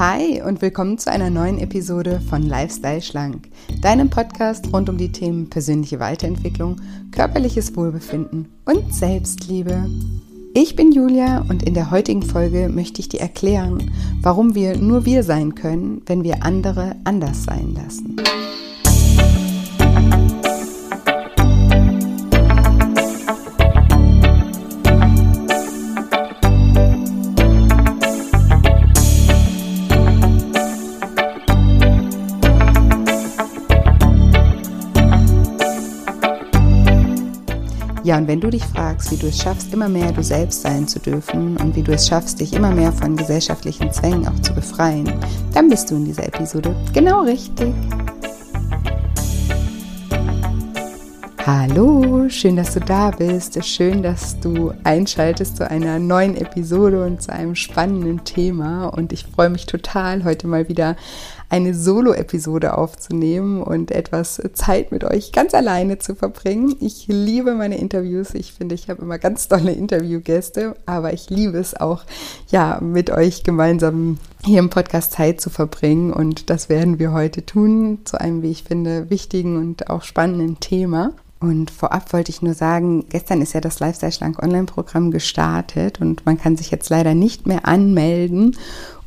Hi und willkommen zu einer neuen Episode von Lifestyle Schlank, deinem Podcast rund um die Themen persönliche Weiterentwicklung, körperliches Wohlbefinden und Selbstliebe. Ich bin Julia und in der heutigen Folge möchte ich dir erklären, warum wir nur wir sein können, wenn wir andere anders sein lassen. Ja, und wenn du dich fragst, wie du es schaffst, immer mehr du selbst sein zu dürfen und wie du es schaffst, dich immer mehr von gesellschaftlichen Zwängen auch zu befreien, dann bist du in dieser Episode genau richtig. Hallo, schön, dass du da bist. Schön, dass du einschaltest zu einer neuen Episode und zu einem spannenden Thema. Und ich freue mich total, heute mal wieder eine Solo-Episode aufzunehmen und etwas Zeit mit euch ganz alleine zu verbringen. Ich liebe meine Interviews. Ich finde, ich habe immer ganz tolle Interviewgäste, aber ich liebe es auch, ja, mit euch gemeinsam hier im Podcast Zeit zu verbringen. Und das werden wir heute tun zu einem, wie ich finde, wichtigen und auch spannenden Thema. Und vorab wollte ich nur sagen, gestern ist ja das Lifestyle Schlank Online-Programm gestartet und man kann sich jetzt leider nicht mehr anmelden.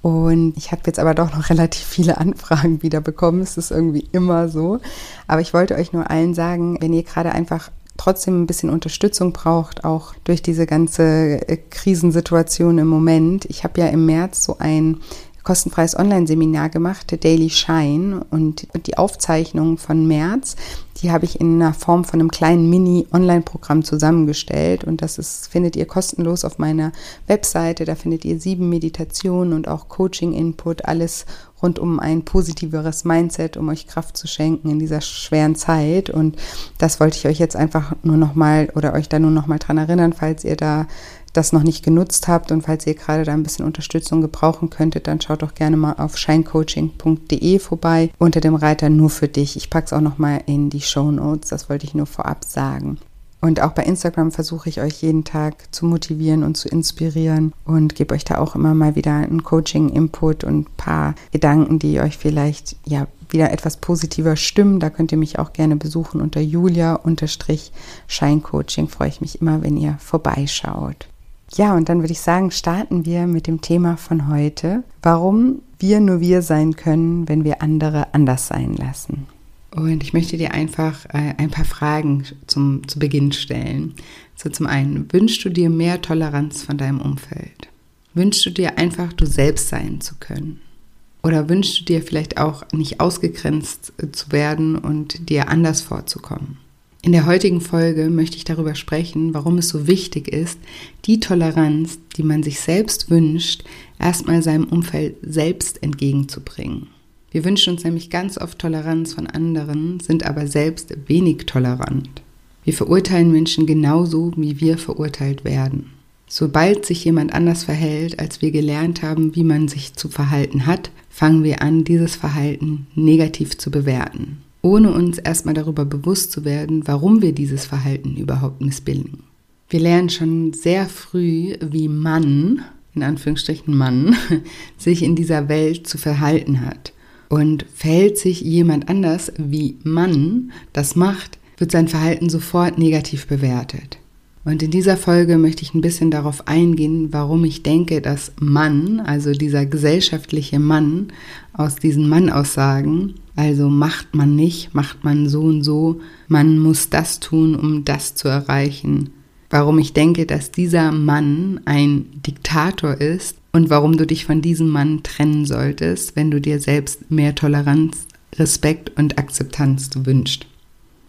Und ich habe jetzt aber doch noch relativ viele Anfragen wieder bekommen. Es ist irgendwie immer so. Aber ich wollte euch nur allen sagen, wenn ihr gerade einfach trotzdem ein bisschen Unterstützung braucht, auch durch diese ganze äh, Krisensituation im Moment. Ich habe ja im März so ein kostenfreies Online-Seminar gemacht, Daily Shine. Und die Aufzeichnung von März, die habe ich in einer Form von einem kleinen Mini-Online-Programm zusammengestellt. Und das ist, findet ihr kostenlos auf meiner Webseite. Da findet ihr sieben Meditationen und auch Coaching-Input, alles rund um ein positiveres Mindset, um euch Kraft zu schenken in dieser schweren Zeit. Und das wollte ich euch jetzt einfach nur nochmal oder euch da nur nochmal dran erinnern, falls ihr da das noch nicht genutzt habt und falls ihr gerade da ein bisschen Unterstützung gebrauchen könntet, dann schaut doch gerne mal auf shinecoaching.de vorbei unter dem Reiter nur für dich. Ich packe es auch nochmal in die Show Notes, das wollte ich nur vorab sagen. Und auch bei Instagram versuche ich euch jeden Tag zu motivieren und zu inspirieren und gebe euch da auch immer mal wieder einen Coaching-Input und ein paar Gedanken, die euch vielleicht ja wieder etwas positiver stimmen. Da könnt ihr mich auch gerne besuchen unter Julia-Scheincoaching. Freue ich mich immer, wenn ihr vorbeischaut. Ja, und dann würde ich sagen, starten wir mit dem Thema von heute, warum wir nur wir sein können, wenn wir andere anders sein lassen. Und ich möchte dir einfach äh, ein paar Fragen zum, zu Beginn stellen. So zum einen, wünschst du dir mehr Toleranz von deinem Umfeld? Wünschst du dir einfach, du selbst sein zu können? Oder wünschst du dir vielleicht auch nicht ausgegrenzt äh, zu werden und dir anders vorzukommen? In der heutigen Folge möchte ich darüber sprechen, warum es so wichtig ist, die Toleranz, die man sich selbst wünscht, erstmal seinem Umfeld selbst entgegenzubringen. Wir wünschen uns nämlich ganz oft Toleranz von anderen, sind aber selbst wenig tolerant. Wir verurteilen Menschen genauso, wie wir verurteilt werden. Sobald sich jemand anders verhält, als wir gelernt haben, wie man sich zu verhalten hat, fangen wir an, dieses Verhalten negativ zu bewerten ohne uns erstmal darüber bewusst zu werden, warum wir dieses Verhalten überhaupt missbilligen. Wir lernen schon sehr früh, wie Mann, in Anführungsstrichen Mann, sich in dieser Welt zu verhalten hat. Und verhält sich jemand anders, wie Mann das macht, wird sein Verhalten sofort negativ bewertet. Und in dieser Folge möchte ich ein bisschen darauf eingehen, warum ich denke, dass Mann, also dieser gesellschaftliche Mann aus diesen Mann-Aussagen, also macht man nicht, macht man so und so, man muss das tun, um das zu erreichen. Warum ich denke, dass dieser Mann ein Diktator ist und warum du dich von diesem Mann trennen solltest, wenn du dir selbst mehr Toleranz, Respekt und Akzeptanz wünschst.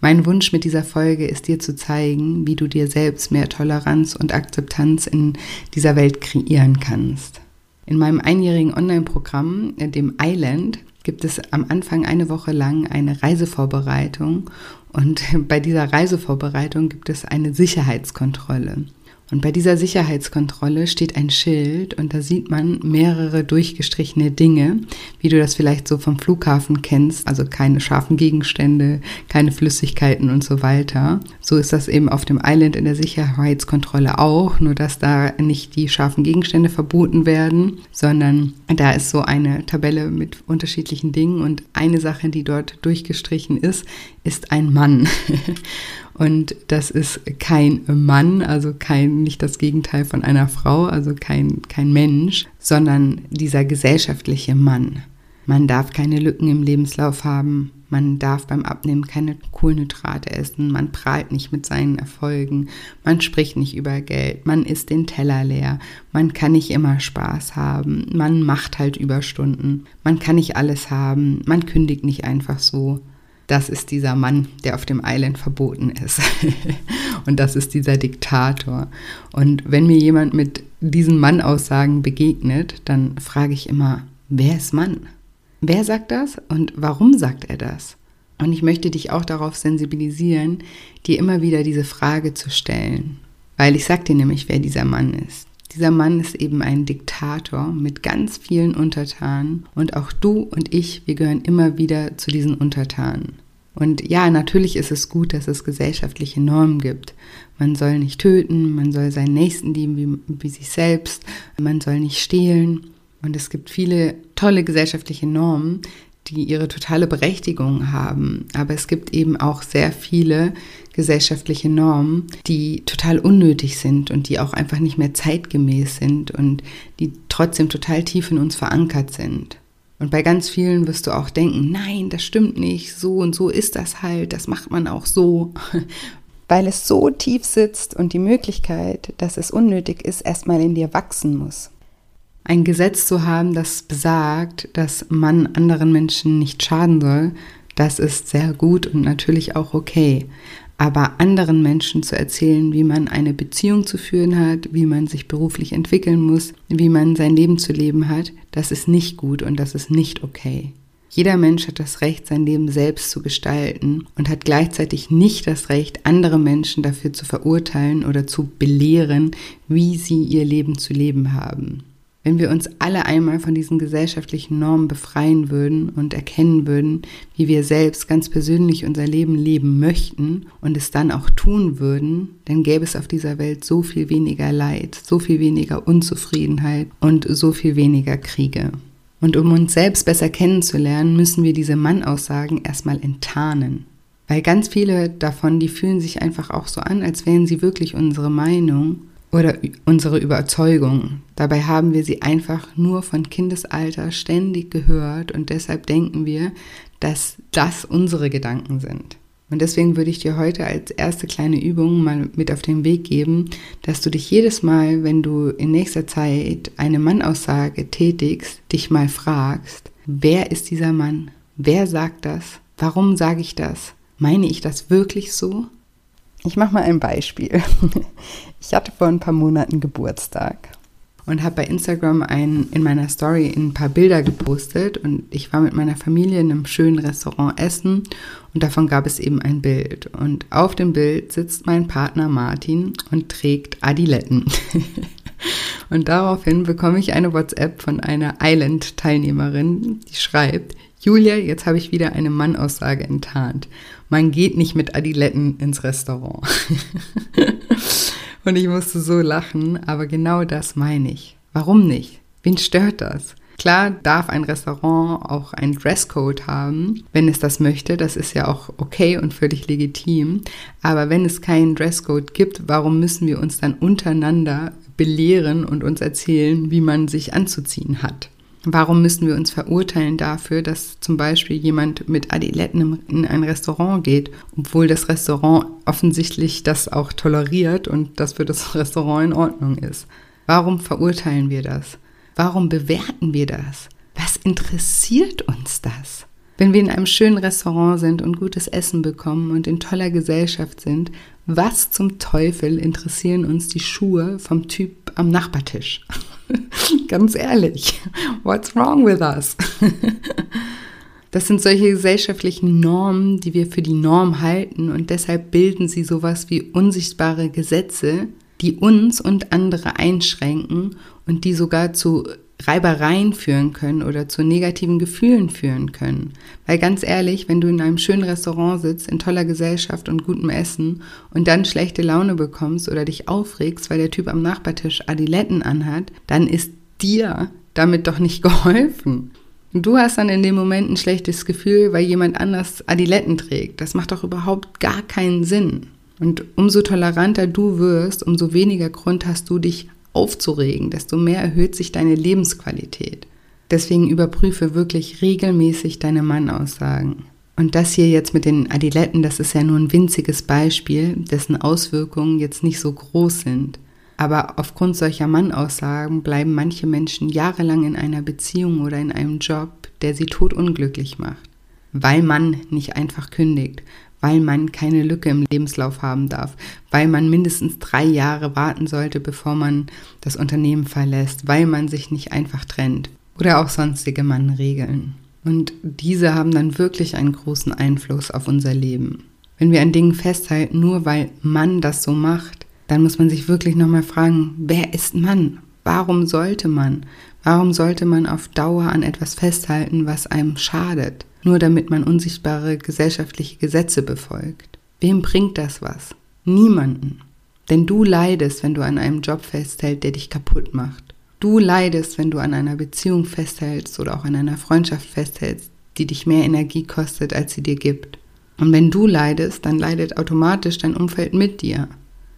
Mein Wunsch mit dieser Folge ist dir zu zeigen, wie du dir selbst mehr Toleranz und Akzeptanz in dieser Welt kreieren kannst. In meinem einjährigen Online-Programm, dem Island, gibt es am Anfang eine Woche lang eine Reisevorbereitung und bei dieser Reisevorbereitung gibt es eine Sicherheitskontrolle. Und bei dieser Sicherheitskontrolle steht ein Schild und da sieht man mehrere durchgestrichene Dinge, wie du das vielleicht so vom Flughafen kennst, also keine scharfen Gegenstände, keine Flüssigkeiten und so weiter. So ist das eben auf dem Island in der Sicherheitskontrolle auch, nur dass da nicht die scharfen Gegenstände verboten werden, sondern da ist so eine Tabelle mit unterschiedlichen Dingen und eine Sache, die dort durchgestrichen ist, ist ein Mann. Und das ist kein Mann, also kein, nicht das Gegenteil von einer Frau, also kein, kein Mensch, sondern dieser gesellschaftliche Mann. Man darf keine Lücken im Lebenslauf haben. Man darf beim Abnehmen keine Kohlenhydrate essen. Man prahlt nicht mit seinen Erfolgen. Man spricht nicht über Geld. Man isst den Teller leer. Man kann nicht immer Spaß haben. Man macht halt Überstunden. Man kann nicht alles haben. Man kündigt nicht einfach so das ist dieser Mann, der auf dem Island verboten ist. und das ist dieser Diktator. Und wenn mir jemand mit diesen Mann-Aussagen begegnet, dann frage ich immer, wer ist Mann? Wer sagt das und warum sagt er das? Und ich möchte dich auch darauf sensibilisieren, dir immer wieder diese Frage zu stellen. Weil ich sag dir nämlich, wer dieser Mann ist. Dieser Mann ist eben ein Diktator mit ganz vielen Untertanen und auch du und ich, wir gehören immer wieder zu diesen Untertanen. Und ja, natürlich ist es gut, dass es gesellschaftliche Normen gibt. Man soll nicht töten, man soll seinen Nächsten lieben wie, wie sich selbst, man soll nicht stehlen. Und es gibt viele tolle gesellschaftliche Normen, die ihre totale Berechtigung haben. Aber es gibt eben auch sehr viele gesellschaftliche Normen, die total unnötig sind und die auch einfach nicht mehr zeitgemäß sind und die trotzdem total tief in uns verankert sind. Und bei ganz vielen wirst du auch denken, nein, das stimmt nicht, so und so ist das halt, das macht man auch so. Weil es so tief sitzt und die Möglichkeit, dass es unnötig ist, erstmal in dir wachsen muss. Ein Gesetz zu haben, das besagt, dass man anderen Menschen nicht schaden soll, das ist sehr gut und natürlich auch okay. Aber anderen Menschen zu erzählen, wie man eine Beziehung zu führen hat, wie man sich beruflich entwickeln muss, wie man sein Leben zu leben hat, das ist nicht gut und das ist nicht okay. Jeder Mensch hat das Recht, sein Leben selbst zu gestalten und hat gleichzeitig nicht das Recht, andere Menschen dafür zu verurteilen oder zu belehren, wie sie ihr Leben zu leben haben. Wenn wir uns alle einmal von diesen gesellschaftlichen Normen befreien würden und erkennen würden, wie wir selbst ganz persönlich unser Leben leben möchten und es dann auch tun würden, dann gäbe es auf dieser Welt so viel weniger Leid, so viel weniger Unzufriedenheit und so viel weniger Kriege. Und um uns selbst besser kennenzulernen, müssen wir diese Mann-Aussagen erstmal enttarnen. Weil ganz viele davon, die fühlen sich einfach auch so an, als wären sie wirklich unsere Meinung oder unsere Überzeugung. Dabei haben wir sie einfach nur von Kindesalter ständig gehört und deshalb denken wir, dass das unsere Gedanken sind. Und deswegen würde ich dir heute als erste kleine Übung mal mit auf den Weg geben, dass du dich jedes Mal, wenn du in nächster Zeit eine Mannaussage tätigst, dich mal fragst, wer ist dieser Mann? Wer sagt das? Warum sage ich das? Meine ich das wirklich so? Ich mache mal ein Beispiel. Ich hatte vor ein paar Monaten Geburtstag und habe bei Instagram ein, in meiner Story ein paar Bilder gepostet und ich war mit meiner Familie in einem schönen Restaurant essen und davon gab es eben ein Bild und auf dem Bild sitzt mein Partner Martin und trägt Adiletten. und daraufhin bekomme ich eine WhatsApp von einer Island-Teilnehmerin, die schreibt, Julia, jetzt habe ich wieder eine Mannaussage enttarnt. Man geht nicht mit Adiletten ins Restaurant. Und ich musste so lachen, aber genau das meine ich. Warum nicht? Wen stört das? Klar darf ein Restaurant auch einen Dresscode haben, wenn es das möchte. Das ist ja auch okay und völlig legitim. Aber wenn es keinen Dresscode gibt, warum müssen wir uns dann untereinander belehren und uns erzählen, wie man sich anzuziehen hat? Warum müssen wir uns verurteilen dafür, dass zum Beispiel jemand mit Adiletten in ein Restaurant geht, obwohl das Restaurant offensichtlich das auch toleriert und das für das Restaurant in Ordnung ist? Warum verurteilen wir das? Warum bewerten wir das? Was interessiert uns das? Wenn wir in einem schönen Restaurant sind und gutes Essen bekommen und in toller Gesellschaft sind, was zum Teufel interessieren uns die Schuhe vom Typ am Nachbartisch? Ganz ehrlich, what's wrong with us? Das sind solche gesellschaftlichen Normen, die wir für die Norm halten und deshalb bilden sie sowas wie unsichtbare Gesetze, die uns und andere einschränken und die sogar zu Reibereien führen können oder zu negativen Gefühlen führen können. Weil ganz ehrlich, wenn du in einem schönen Restaurant sitzt, in toller Gesellschaft und gutem Essen und dann schlechte Laune bekommst oder dich aufregst, weil der Typ am Nachbartisch Adiletten anhat, dann ist dir damit doch nicht geholfen. Du hast dann in dem Moment ein schlechtes Gefühl, weil jemand anders Adiletten trägt. Das macht doch überhaupt gar keinen Sinn. Und umso toleranter du wirst, umso weniger Grund hast du, dich aufzuregen, desto mehr erhöht sich deine Lebensqualität. Deswegen überprüfe wirklich regelmäßig deine Mannaussagen. Und das hier jetzt mit den Adiletten, das ist ja nur ein winziges Beispiel, dessen Auswirkungen jetzt nicht so groß sind. Aber aufgrund solcher Mannaussagen bleiben manche Menschen jahrelang in einer Beziehung oder in einem Job, der sie totunglücklich macht, weil man nicht einfach kündigt, weil man keine Lücke im Lebenslauf haben darf, weil man mindestens drei Jahre warten sollte, bevor man das Unternehmen verlässt, weil man sich nicht einfach trennt oder auch sonstige Mannregeln. Und diese haben dann wirklich einen großen Einfluss auf unser Leben. Wenn wir an Dingen festhalten, nur weil Mann das so macht, dann muss man sich wirklich nochmal fragen, wer ist Mann? Warum sollte man? Warum sollte man auf Dauer an etwas festhalten, was einem schadet? Nur damit man unsichtbare gesellschaftliche Gesetze befolgt. Wem bringt das was? Niemanden. Denn du leidest, wenn du an einem Job festhältst, der dich kaputt macht. Du leidest, wenn du an einer Beziehung festhältst oder auch an einer Freundschaft festhältst, die dich mehr Energie kostet, als sie dir gibt. Und wenn du leidest, dann leidet automatisch dein Umfeld mit dir.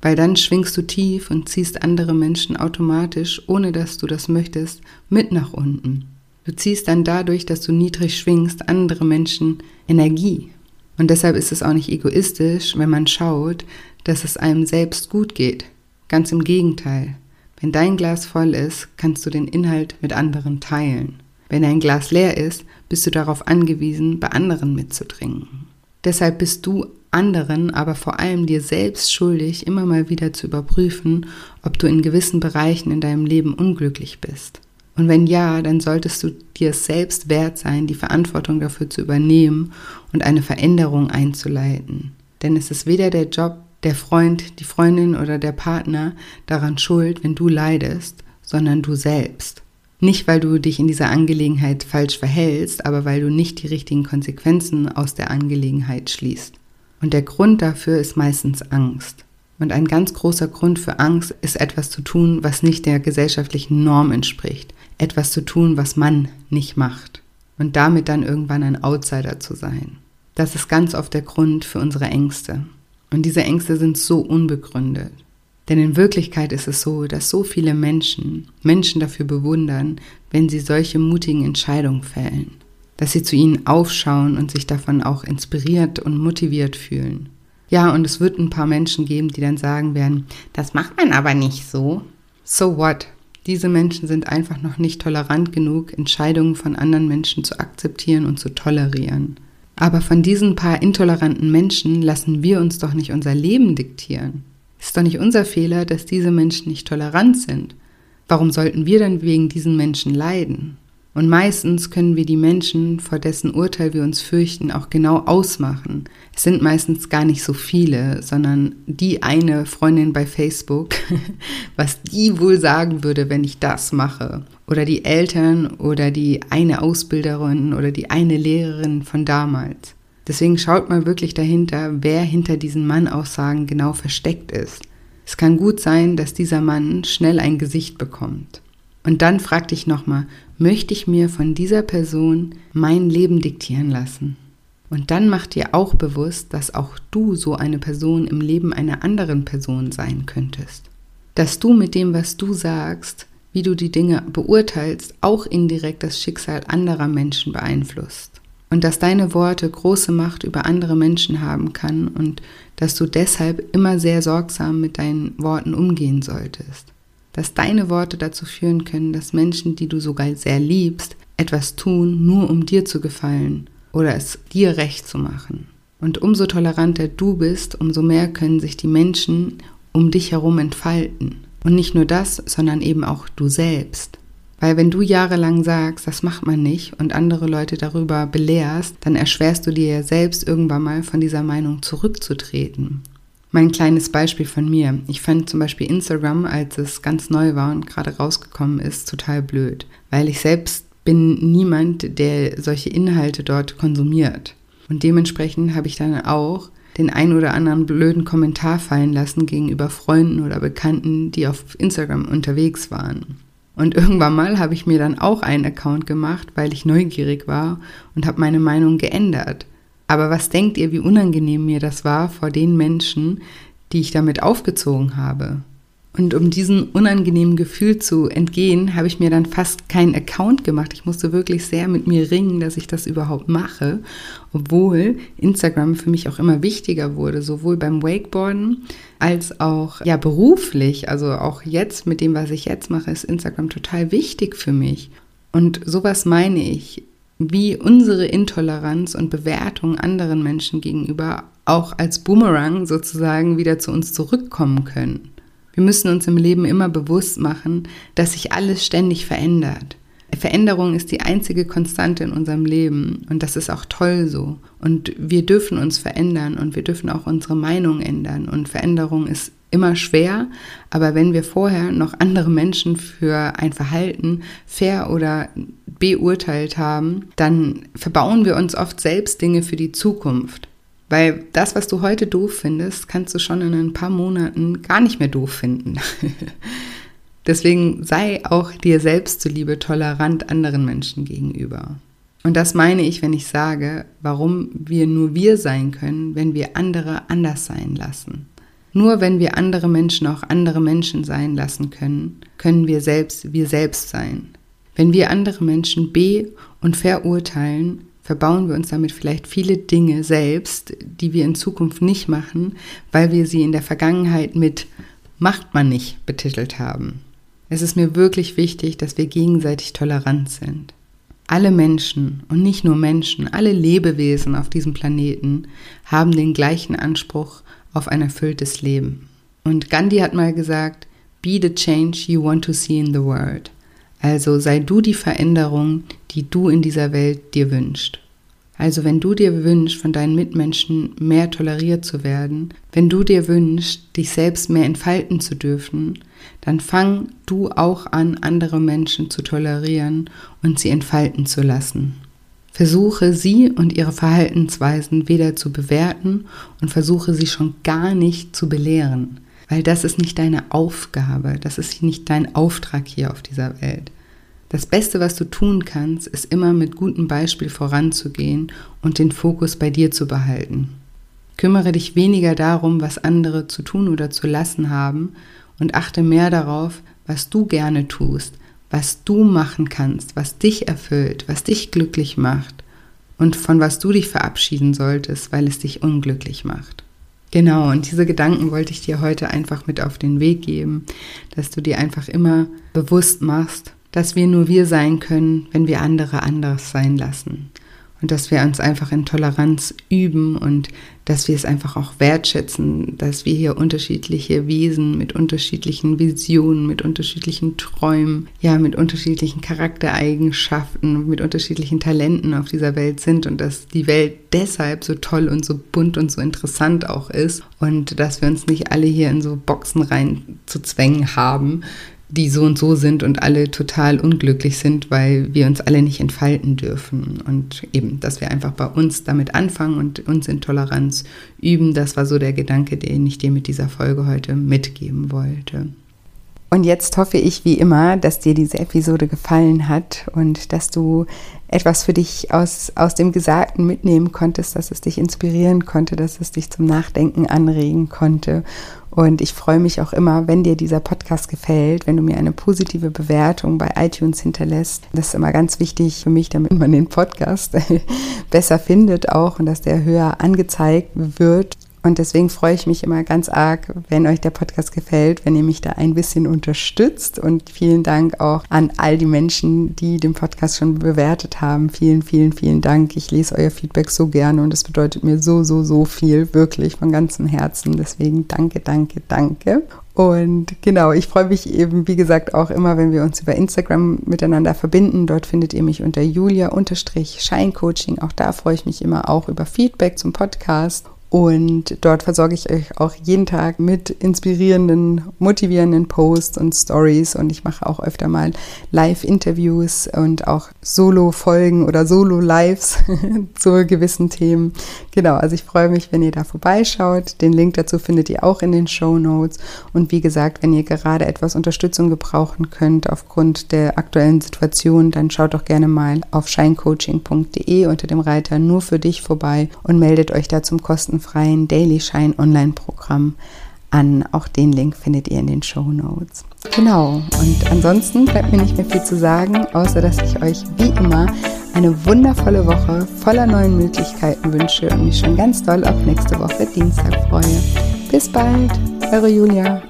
Weil dann schwingst du tief und ziehst andere Menschen automatisch, ohne dass du das möchtest, mit nach unten. Du ziehst dann dadurch, dass du niedrig schwingst, andere Menschen Energie. Und deshalb ist es auch nicht egoistisch, wenn man schaut, dass es einem selbst gut geht. Ganz im Gegenteil. Wenn dein Glas voll ist, kannst du den Inhalt mit anderen teilen. Wenn dein Glas leer ist, bist du darauf angewiesen, bei anderen mitzutrinken. Deshalb bist du anderen, aber vor allem dir selbst schuldig, immer mal wieder zu überprüfen, ob du in gewissen Bereichen in deinem Leben unglücklich bist. Und wenn ja, dann solltest du dir selbst wert sein, die Verantwortung dafür zu übernehmen und eine Veränderung einzuleiten. Denn es ist weder der Job, der Freund, die Freundin oder der Partner daran schuld, wenn du leidest, sondern du selbst. Nicht, weil du dich in dieser Angelegenheit falsch verhältst, aber weil du nicht die richtigen Konsequenzen aus der Angelegenheit schließt. Und der Grund dafür ist meistens Angst. Und ein ganz großer Grund für Angst ist etwas zu tun, was nicht der gesellschaftlichen Norm entspricht etwas zu tun, was man nicht macht und damit dann irgendwann ein Outsider zu sein. Das ist ganz oft der Grund für unsere Ängste. Und diese Ängste sind so unbegründet. Denn in Wirklichkeit ist es so, dass so viele Menschen Menschen dafür bewundern, wenn sie solche mutigen Entscheidungen fällen, dass sie zu ihnen aufschauen und sich davon auch inspiriert und motiviert fühlen. Ja, und es wird ein paar Menschen geben, die dann sagen werden, das macht man aber nicht so. So what? Diese Menschen sind einfach noch nicht tolerant genug, Entscheidungen von anderen Menschen zu akzeptieren und zu tolerieren. Aber von diesen paar intoleranten Menschen lassen wir uns doch nicht unser Leben diktieren. Ist doch nicht unser Fehler, dass diese Menschen nicht tolerant sind. Warum sollten wir dann wegen diesen Menschen leiden? Und meistens können wir die Menschen, vor dessen Urteil wir uns fürchten, auch genau ausmachen. Es sind meistens gar nicht so viele, sondern die eine Freundin bei Facebook, was die wohl sagen würde, wenn ich das mache. Oder die Eltern oder die eine Ausbilderin oder die eine Lehrerin von damals. Deswegen schaut mal wirklich dahinter, wer hinter diesen Mann-Aussagen genau versteckt ist. Es kann gut sein, dass dieser Mann schnell ein Gesicht bekommt. Und dann frag dich nochmal, möchte ich mir von dieser Person mein Leben diktieren lassen? Und dann mach dir auch bewusst, dass auch du so eine Person im Leben einer anderen Person sein könntest. Dass du mit dem, was du sagst, wie du die Dinge beurteilst, auch indirekt das Schicksal anderer Menschen beeinflusst. Und dass deine Worte große Macht über andere Menschen haben kann und dass du deshalb immer sehr sorgsam mit deinen Worten umgehen solltest dass deine Worte dazu führen können, dass Menschen, die du sogar sehr liebst, etwas tun, nur um dir zu gefallen oder es dir recht zu machen. Und umso toleranter du bist, umso mehr können sich die Menschen um dich herum entfalten. Und nicht nur das, sondern eben auch du selbst. Weil wenn du jahrelang sagst, das macht man nicht und andere Leute darüber belehrst, dann erschwerst du dir ja selbst irgendwann mal von dieser Meinung zurückzutreten. Mein kleines Beispiel von mir. Ich fand zum Beispiel Instagram, als es ganz neu war und gerade rausgekommen ist, total blöd, weil ich selbst bin niemand, der solche Inhalte dort konsumiert. Und dementsprechend habe ich dann auch den ein oder anderen blöden Kommentar fallen lassen gegenüber Freunden oder Bekannten, die auf Instagram unterwegs waren. Und irgendwann mal habe ich mir dann auch einen Account gemacht, weil ich neugierig war und habe meine Meinung geändert. Aber was denkt ihr, wie unangenehm mir das war vor den Menschen, die ich damit aufgezogen habe? Und um diesem unangenehmen Gefühl zu entgehen, habe ich mir dann fast keinen Account gemacht. Ich musste wirklich sehr mit mir ringen, dass ich das überhaupt mache, obwohl Instagram für mich auch immer wichtiger wurde, sowohl beim Wakeboarden als auch ja beruflich. Also auch jetzt mit dem, was ich jetzt mache, ist Instagram total wichtig für mich. Und sowas meine ich wie unsere Intoleranz und Bewertung anderen Menschen gegenüber auch als Boomerang sozusagen wieder zu uns zurückkommen können. Wir müssen uns im Leben immer bewusst machen, dass sich alles ständig verändert. Veränderung ist die einzige Konstante in unserem Leben und das ist auch toll so. Und wir dürfen uns verändern und wir dürfen auch unsere Meinung ändern und Veränderung ist immer schwer, aber wenn wir vorher noch andere Menschen für ein Verhalten fair oder beurteilt haben, dann verbauen wir uns oft selbst Dinge für die Zukunft. Weil das, was du heute doof findest, kannst du schon in ein paar Monaten gar nicht mehr doof finden. Deswegen sei auch dir selbst zuliebe tolerant anderen Menschen gegenüber. Und das meine ich, wenn ich sage, warum wir nur wir sein können, wenn wir andere anders sein lassen. Nur wenn wir andere Menschen auch andere Menschen sein lassen können, können wir selbst wir selbst sein. Wenn wir andere Menschen be- und verurteilen, verbauen wir uns damit vielleicht viele Dinge selbst, die wir in Zukunft nicht machen, weil wir sie in der Vergangenheit mit macht man nicht betitelt haben. Es ist mir wirklich wichtig, dass wir gegenseitig tolerant sind. Alle Menschen und nicht nur Menschen, alle Lebewesen auf diesem Planeten haben den gleichen Anspruch auf ein erfülltes Leben. Und Gandhi hat mal gesagt, Be the change you want to see in the world. Also sei du die Veränderung, die du in dieser Welt dir wünschst. Also wenn du dir wünschst, von deinen Mitmenschen mehr toleriert zu werden, wenn du dir wünschst, dich selbst mehr entfalten zu dürfen, dann fang du auch an, andere Menschen zu tolerieren und sie entfalten zu lassen. Versuche sie und ihre Verhaltensweisen weder zu bewerten und versuche sie schon gar nicht zu belehren, weil das ist nicht deine Aufgabe, das ist nicht dein Auftrag hier auf dieser Welt. Das Beste, was du tun kannst, ist immer mit gutem Beispiel voranzugehen und den Fokus bei dir zu behalten. Kümmere dich weniger darum, was andere zu tun oder zu lassen haben und achte mehr darauf, was du gerne tust, was du machen kannst, was dich erfüllt, was dich glücklich macht und von was du dich verabschieden solltest, weil es dich unglücklich macht. Genau, und diese Gedanken wollte ich dir heute einfach mit auf den Weg geben, dass du dir einfach immer bewusst machst, dass wir nur wir sein können, wenn wir andere anders sein lassen. Und dass wir uns einfach in Toleranz üben und dass wir es einfach auch wertschätzen, dass wir hier unterschiedliche Wesen mit unterschiedlichen Visionen, mit unterschiedlichen Träumen, ja, mit unterschiedlichen Charaktereigenschaften, mit unterschiedlichen Talenten auf dieser Welt sind und dass die Welt deshalb so toll und so bunt und so interessant auch ist und dass wir uns nicht alle hier in so Boxen rein zu zwängen haben, die so und so sind und alle total unglücklich sind, weil wir uns alle nicht entfalten dürfen. Und eben, dass wir einfach bei uns damit anfangen und uns in Toleranz üben, das war so der Gedanke, den ich dir mit dieser Folge heute mitgeben wollte. Und jetzt hoffe ich wie immer, dass dir diese Episode gefallen hat und dass du etwas für dich aus, aus dem Gesagten mitnehmen konntest, dass es dich inspirieren konnte, dass es dich zum Nachdenken anregen konnte und ich freue mich auch immer, wenn dir dieser Podcast gefällt, wenn du mir eine positive Bewertung bei iTunes hinterlässt. Das ist immer ganz wichtig für mich, damit man den Podcast besser findet auch und dass der höher angezeigt wird. Und deswegen freue ich mich immer ganz arg, wenn euch der Podcast gefällt, wenn ihr mich da ein bisschen unterstützt. Und vielen Dank auch an all die Menschen, die den Podcast schon bewertet haben. Vielen, vielen, vielen Dank. Ich lese euer Feedback so gerne und es bedeutet mir so, so, so viel, wirklich von ganzem Herzen. Deswegen danke, danke, danke. Und genau, ich freue mich eben, wie gesagt, auch immer, wenn wir uns über Instagram miteinander verbinden. Dort findet ihr mich unter julia-scheincoaching. Auch da freue ich mich immer auch über Feedback zum Podcast. Und dort versorge ich euch auch jeden Tag mit inspirierenden, motivierenden Posts und Stories. Und ich mache auch öfter mal Live-Interviews und auch Solo-Folgen oder Solo-Lives zu gewissen Themen. Genau, also ich freue mich, wenn ihr da vorbeischaut. Den Link dazu findet ihr auch in den Show Notes. Und wie gesagt, wenn ihr gerade etwas Unterstützung gebrauchen könnt aufgrund der aktuellen Situation, dann schaut doch gerne mal auf shinecoaching.de unter dem Reiter nur für dich vorbei und meldet euch da zum kostenlosen kostenfreien Daily Shine Online-Programm an. Auch den Link findet ihr in den Show Notes. Genau, und ansonsten bleibt mir nicht mehr viel zu sagen, außer dass ich euch wie immer eine wundervolle Woche voller neuen Möglichkeiten wünsche und mich schon ganz doll auf nächste Woche Dienstag freue. Bis bald, eure Julia.